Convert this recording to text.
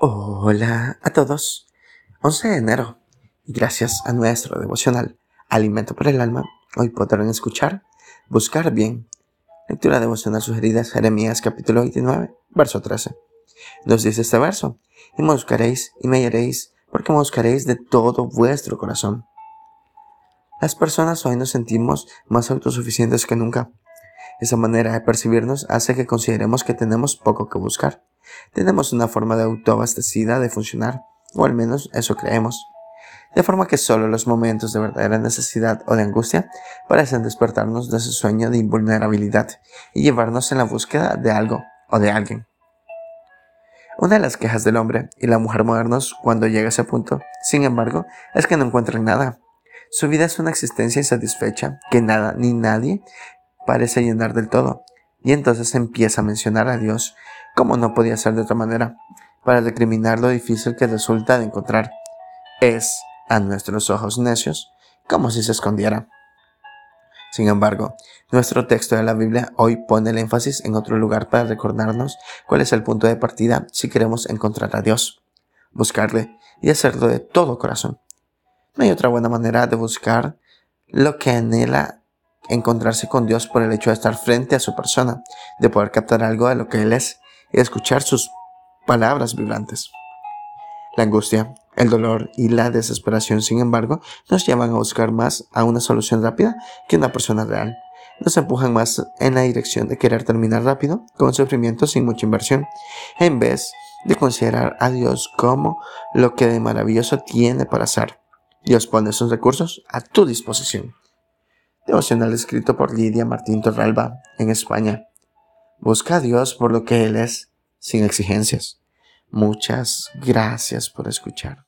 Hola a todos. 11 de enero. Y gracias a nuestro devocional Alimento para el Alma, hoy podrán escuchar Buscar Bien. Lectura devocional sugerida Jeremías capítulo 29, verso 13. Nos dice este verso, y me buscaréis y me hallaréis, porque me buscaréis de todo vuestro corazón. Las personas hoy nos sentimos más autosuficientes que nunca. Esa manera de percibirnos hace que consideremos que tenemos poco que buscar tenemos una forma de autoabastecida de funcionar, o al menos eso creemos. De forma que solo los momentos de verdadera necesidad o de angustia parecen despertarnos de ese sueño de invulnerabilidad y llevarnos en la búsqueda de algo o de alguien. Una de las quejas del hombre y la mujer modernos cuando llega a ese punto, sin embargo, es que no encuentran nada. Su vida es una existencia insatisfecha que nada ni nadie parece llenar del todo, y entonces empieza a mencionar a Dios como no podía ser de otra manera, para decriminar lo difícil que resulta de encontrar. Es, a nuestros ojos necios, como si se escondiera. Sin embargo, nuestro texto de la Biblia hoy pone el énfasis en otro lugar para recordarnos cuál es el punto de partida si queremos encontrar a Dios, buscarle y hacerlo de todo corazón. No hay otra buena manera de buscar lo que anhela encontrarse con Dios por el hecho de estar frente a su persona, de poder captar algo de lo que Él es y escuchar sus palabras vibrantes. La angustia, el dolor y la desesperación, sin embargo, nos llevan a buscar más a una solución rápida que una persona real. Nos empujan más en la dirección de querer terminar rápido, con sufrimiento sin mucha inversión, en vez de considerar a Dios como lo que de maravilloso tiene para hacer. Dios pone sus recursos a tu disposición. Devocional escrito por Lidia Martín Torralba en España. Busca a Dios por lo que Él es, sin exigencias. Muchas gracias por escuchar.